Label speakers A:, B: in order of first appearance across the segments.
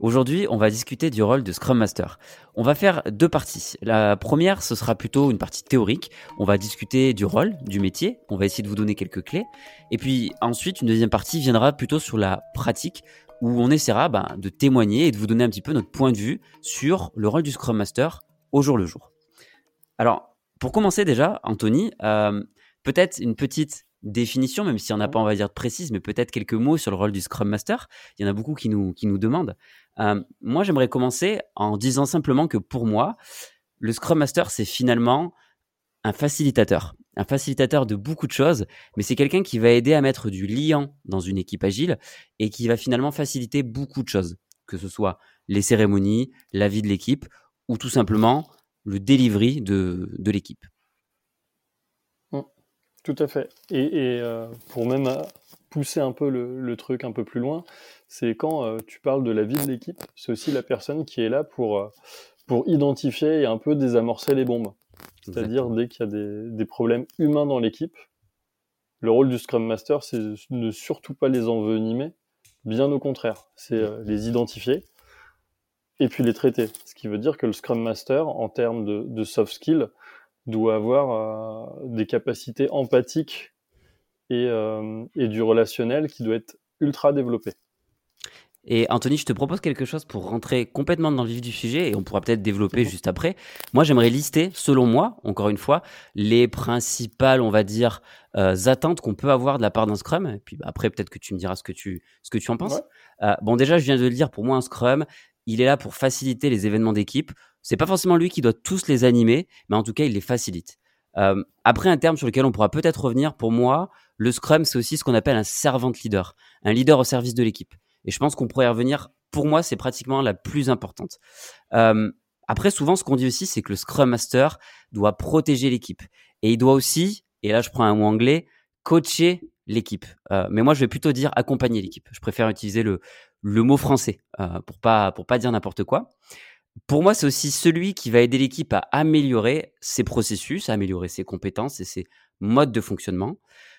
A: Aujourd'hui, on va discuter du rôle de Scrum Master. On va faire deux parties. La première, ce sera plutôt une partie théorique. On va discuter du rôle, du métier. On va essayer de vous donner quelques clés. Et puis ensuite, une deuxième partie viendra plutôt sur la pratique, où on essaiera ben, de témoigner et de vous donner un petit peu notre point de vue sur le rôle du Scrum Master au jour le jour. Alors, pour commencer déjà, Anthony, euh, peut-être une petite définition, même si on n'a pas, on va dire, précise, mais peut-être quelques mots sur le rôle du Scrum Master. Il y en a beaucoup qui nous, qui nous demandent. Euh, moi, j'aimerais commencer en disant simplement que pour moi, le Scrum Master, c'est finalement un facilitateur. Un facilitateur de beaucoup de choses, mais c'est quelqu'un qui va aider à mettre du liant dans une équipe agile et qui va finalement faciliter beaucoup de choses, que ce soit les cérémonies, la vie de l'équipe ou tout simplement le delivery de, de l'équipe.
B: Tout à fait. Et, euh, pour même euh, pousser un peu le, truc un peu plus loin, c'est quand euh, tu parles de la vie de l'équipe, c'est aussi la personne qui est là pour, pour identifier et un peu désamorcer les bombes. C'est-à-dire dès qu'il y a des, problèmes humains dans l'équipe, le rôle du Scrum Master, c'est de ne surtout pas les envenimer, bien au contraire, c'est les identifier et puis les traiter. Ce qui veut dire que le Scrum Master, en termes de, de soft skills, doit avoir euh, des capacités empathiques et, euh, et, du relationnel qui doit être ultra développé.
A: Et Anthony, je te propose quelque chose pour rentrer complètement dans le vif du sujet et on pourra peut-être développer juste après. Moi, j'aimerais lister, selon moi, encore une fois, les principales, on va dire, euh, attentes qu'on peut avoir de la part d'un Scrum. Et puis bah, après, peut-être que tu me diras ce que tu, ce que tu en penses. bon, déjà, je viens de le dire, pour moi, un Scrum, il est là pour faciliter les événements d'équipe. C'est pas forcément lui qui doit tous les animer, mais en tout cas, il les facilite. Euh, après, un terme sur lequel on pourra peut-être revenir, pour moi, le Scrum, c'est aussi ce qu'on appelle un servant leader, un leader au service de l'équipe. Et je pense qu'on pourrait y revenir. Pour moi, c'est pratiquement la plus importante. Euh, après, souvent, ce qu'on dit aussi, c'est que le Scrum Master doit protéger l'équipe. Et il doit aussi, et là je prends un mot anglais, coacher l'équipe. Euh, mais moi, je vais plutôt dire accompagner l'équipe. Je préfère utiliser le, le mot français pour pas pour pas dire n'importe quoi. Pour moi, c'est aussi celui qui va aider l'équipe à améliorer ses processus, à améliorer ses compétences et ses modes de fonctionnement.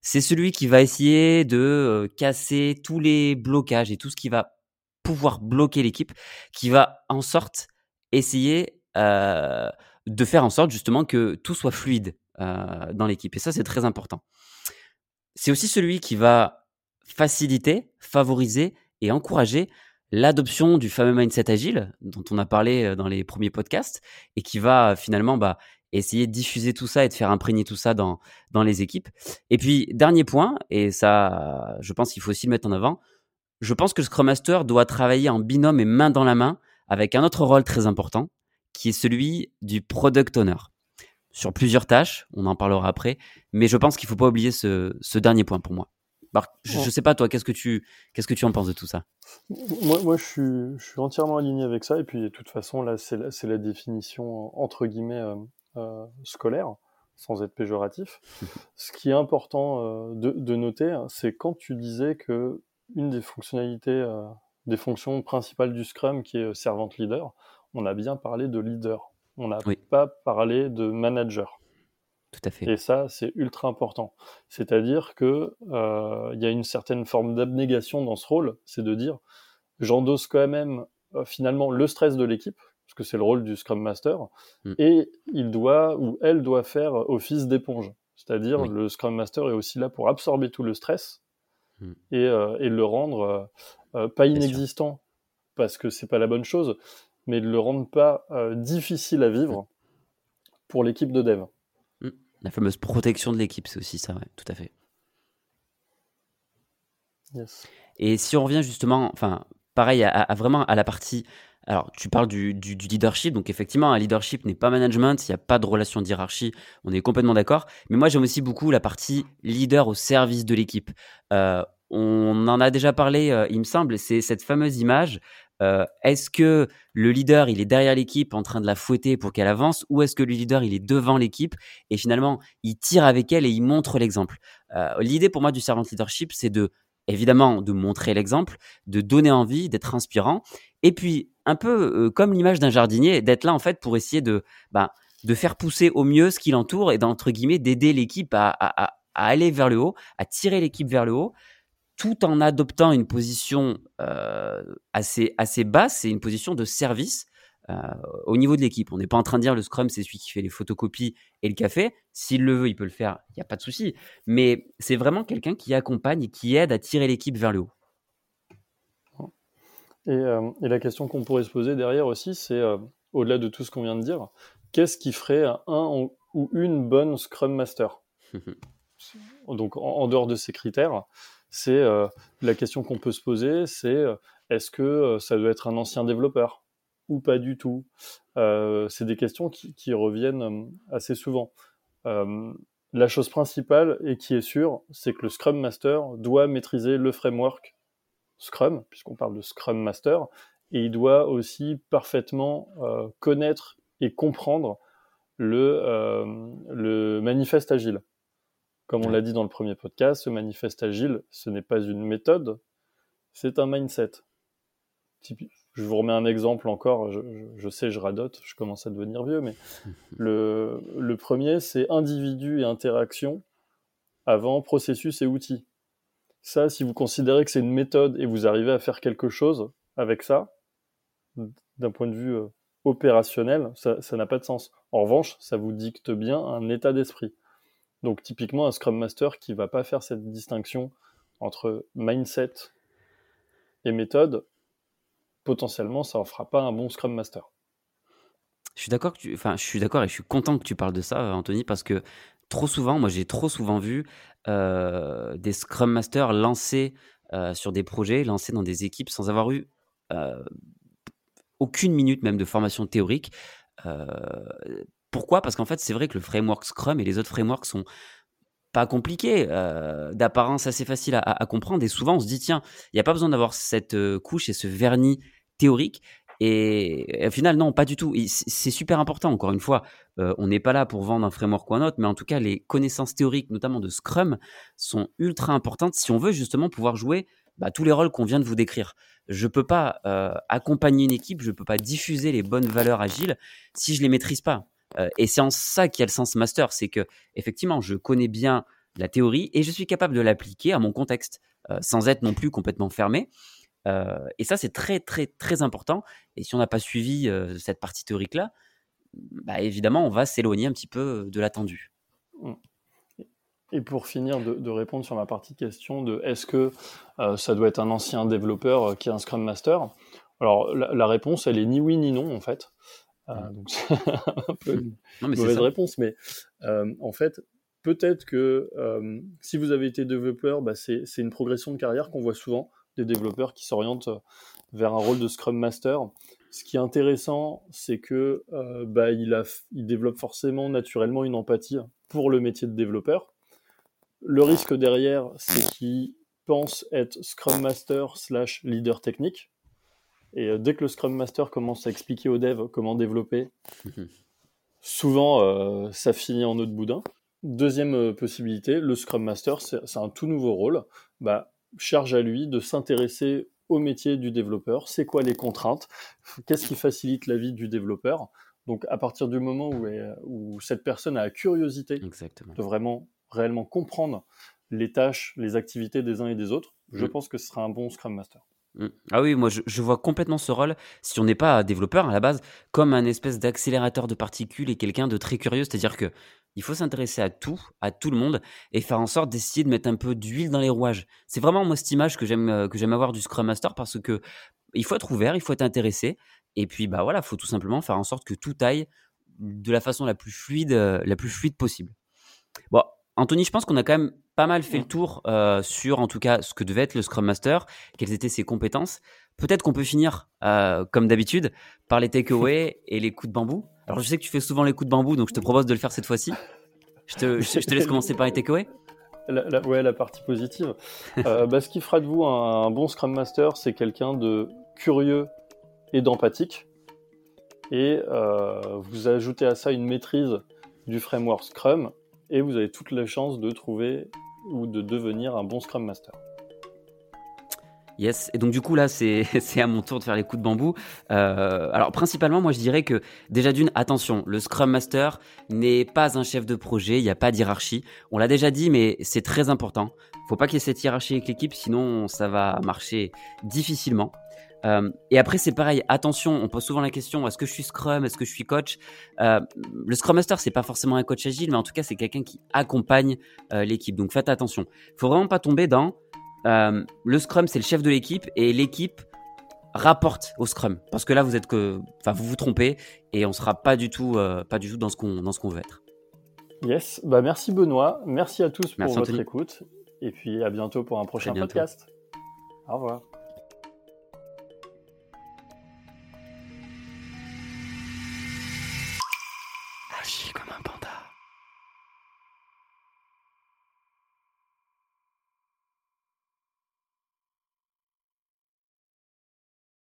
A: C'est celui qui va essayer de euh, casser tous les blocages et tout ce qui va pouvoir bloquer l'équipe, qui va en sorte essayer euh, de faire en sorte justement que tout soit fluide euh, dans l'équipe. Et ça, c'est très important. C'est aussi celui qui va faciliter, favoriser et encourager l'adoption du fameux mindset agile dont on a parlé euh, dans les premiers podcasts et qui va finalement bah, essayer de diffuser tout ça et de faire imprégner tout ça dans, dans les équipes. Et puis, dernier point, et ça, je pense qu'il faut aussi le mettre en avant, je pense que le Scrum Master doit travailler en binôme et main dans la main avec un autre rôle très important, qui est celui du Product Owner. Sur plusieurs tâches, on en parlera après, mais je pense qu'il ne faut pas oublier ce, ce dernier point pour moi je, ne sais pas toi, qu'est-ce que tu qu'est-ce que tu en penses de tout ça?
B: Moi, moi je, suis, je suis entièrement aligné avec ça. Et puis, de toute façon, là, c'est la, la, définition entre guillemets euh, euh, scolaire, sans être péjoratif. Ce qui est important euh, de, de, noter, hein, c'est quand tu disais que une des fonctionnalités, des fonctions principales du Scrum, qui est servante leader, on a bien parlé de leader. On n'a pas parlé de manager.
A: Tout à fait.
B: Et ça, c'est ultra important. C'est-à-dire que euh, il y a une certaine forme d'abnégation dans ce rôle, c'est de dire j'endosse quand même euh, finalement le stress de l'équipe, parce que c'est le rôle du Scrum Master, mm. et il doit ou elle doit faire office d'éponge. C'est-à-dire le Scrum Master est aussi là pour absorber tout le stress mm. et, euh, et, le rendre pas inexistant, parce que c'est pas la bonne chose, mais de le rendre pas difficile à vivre mm. pour l'équipe de dev.
A: La fameuse protection de l'équipe, c'est aussi ça, ouais, tout à fait. Et si on revient justement, enfin, pareil, à, vraiment à la partie. Alors, tu parles du, leadership, donc effectivement, un leadership n'est pas management, il n'y a pas de relation d'hierarchie, on est complètement d'accord. Mais moi, j'aime aussi beaucoup la partie leader au service de l'équipe. Euh, on en a déjà parlé, euh, il me semble, c'est cette fameuse image Euh, est-ce que le leader, il est derrière l'équipe en train de la fouetter pour qu'elle avance ou est-ce que le leader, il est devant l'équipe et finalement, il tire avec elle et il montre l'exemple? Euh, L'idée pour moi du servant leadership, c'est de évidemment de montrer l'exemple, de donner envie, d'être inspirant et puis un peu comme l'image d'un jardinier, d'être là en fait pour essayer de, bah, de faire pousser au mieux ce qui l'entoure et d'entre guillemets d'aider l'équipe à, aller vers le haut, à tirer l'équipe vers le haut, tout en adoptant une position euh, assez, assez basse et une position de service euh, au niveau de l'équipe. On n'est pas en train de dire le Scrum, c'est celui qui fait les photocopies et le café. S'il le veut, il peut le faire, il n'y a pas de souci. Mais c'est vraiment quelqu'un qui accompagne et qui aide à tirer l'équipe vers le haut.
B: Et, euh, et la question qu'on pourrait se poser derrière aussi, c'est, au-delà de tout ce qu'on vient de dire, qu'est-ce qui ferait un ou une bonne Scrum Master? Donc, en, dehors de ces critères, c'est euh, la question qu'on peut se poser, c'est euh, est-ce que euh, ça doit être un ancien développeur ou pas du tout? C'est des questions qui, reviennent assez souvent. la chose principale et qui est sûre, c'est que le Scrum Master doit maîtriser le framework Scrum, puisqu'on parle de Scrum Master, et il doit aussi parfaitement connaître et comprendre le, le manifeste agile. Comme on l'a dit dans le premier podcast, ce manifeste agile, ce n'est pas une méthode, c'est un mindset. Je vous remets un exemple encore, je, sais, je radote, je commence à devenir vieux, mais le, le premier, c'est individu et interaction avant processus et outils. Ça, si vous considérez que c'est une méthode et vous arrivez à faire quelque chose avec ça, d'un point de vue euh, opérationnel, ça n'a pas de sens. En revanche, ça vous dicte bien un état d'esprit. Donc typiquement un Scrum Master qui va pas faire cette distinction entre mindset et méthode, potentiellement ça en fera pas un bon Scrum Master.
A: Je suis d'accord tu... suis d'accord et je suis content que tu parles de ça, Anthony, parce que trop souvent, moi j'ai trop souvent vu euh, des Scrum Masters lancés euh, sur des projets, lancés dans des équipes sans avoir eu euh, aucune minute même de formation théorique. Pourquoi? Parce qu'en fait, c'est vrai que le framework Scrum et les autres frameworks sont pas compliqués, euh, d'apparence assez facile à, comprendre. Et souvent, on se dit, tiens, il n'y a pas besoin d'avoir cette euh, couche et ce vernis théorique. Et, au final, non, pas du tout. C'est super important, encore une fois. Euh, on n'est pas là pour vendre un framework ou un autre, mais en tout cas, les connaissances théoriques, notamment de Scrum, sont ultra importantes si on veut justement pouvoir jouer bah, tous les rôles qu'on vient de vous décrire. Je ne peux pas accompagner une équipe, je ne peux pas diffuser les bonnes valeurs agiles si je ne les maîtrise pas. Et c'est en ça qu'il y a le sens master, c'est que effectivement, je connais bien la théorie et je suis capable de l'appliquer à mon contexte, sans être non plus complètement fermé. Et ça, c'est très, très, très important. Et si on n'a pas suivi cette partie théorique-là, bah, évidemment, on va s'éloigner un petit peu de l'attendu. Mmh.
B: Et pour finir de, répondre sur ma partie question de est-ce que ça doit être un ancien développeur qui est un Scrum Master? Alors la, la, réponse, elle est ni oui ni non en fait. Ah, donc c'est un peu une mauvaise réponse, mais euh, en fait, peut-être que euh, si vous avez été développeur, bah, c'est une progression de carrière qu'on voit souvent, des développeurs qui s'orientent vers un rôle de Scrum Master. Ce qui est intéressant, c'est que euh, bah, il, a, il développe forcément naturellement une empathie pour le métier de développeur. Le risque derrière, c'est qu'il pense être Scrum Master slash leader technique. Et euh, dès que le Scrum Master commence à expliquer aux devs comment développer, souvent euh, ça finit en autre boudin. Deuxième euh, possibilité, le Scrum Master, c'est un tout nouveau rôle. Bah, charge à lui de s'intéresser au métier du développeur. C'est quoi les contraintes? Qu'est-ce qui facilite la vie du développeur? Donc, à partir du moment où, où cette personne a la curiosité de vraiment réellement comprendre les tâches, les activités des uns et des autres, je mm. pense que ce sera un bon Scrum Master.
A: Mmh. Ah oui, moi je, vois complètement ce rôle, si on n'est pas développeur à la base, comme un espèce d'accélérateur de particules et quelqu'un de très curieux. C'est-à-dire que il faut s'intéresser à tout, à tout le monde, et faire en sorte d'essayer de mettre un peu d'huile dans les rouages. C'est vraiment moi cette image que j'aime euh, avoir du Scrum Master parce que il faut être ouvert, il faut être intéressé, et puis bah voilà, faut tout simplement faire en sorte que tout aille de la façon la plus fluide, euh, la plus fluide possible. Bon, Anthony, je pense qu'on a quand même pas mal fait le tour euh, sur, en tout cas, ce que devait être le Scrum Master, quelles étaient ses compétences. Peut-être qu'on peut finir, euh, comme d'habitude, par les takeaways et les coups de bambou. Alors, je sais que tu fais souvent les coups de bambou, donc je te propose de le faire cette fois-ci. Je te, je, te laisse commencer par les takeaways.
B: La, ouais, la partie positive. Euh, bah, ce qui fera de vous un, bon Scrum Master, c'est quelqu'un de curieux et d'empathique. Et vous ajoutez à ça une maîtrise du framework Scrum et vous avez toutes les chances de trouver ou de devenir un bon Scrum Master.
A: Yes, et donc du coup là c'est à mon tour de faire les coups de bambou. Euh, alors principalement moi je dirais que déjà d'une, attention, le Scrum Master n'est pas un chef de projet, il n'y a pas d'hierarchie. On l'a déjà dit mais c'est très important. Faut pas qu'il y ait cette hiérarchie avec l'équipe sinon ça va marcher difficilement. Euh, et après, c'est pareil. Attention, on pose souvent la question est-ce que je suis Scrum Est-ce que je suis coach? Euh, Le Scrum Master, c'est pas forcément un coach agile, mais en tout cas, c'est quelqu'un qui accompagne euh, l'équipe. Donc, faites attention. Faut vraiment pas tomber dans le Scrum, c'est le chef de l'équipe et l'équipe rapporte au Scrum. Parce que là, vous êtes que, enfin, vous vous trompez et on sera pas du tout, pas du tout dans ce qu'on dans ce qu'on veut être.
B: Yes. Bah merci Benoît. Merci à tous pour votre écoute. Et puis à bientôt pour un prochain podcast. Au revoir.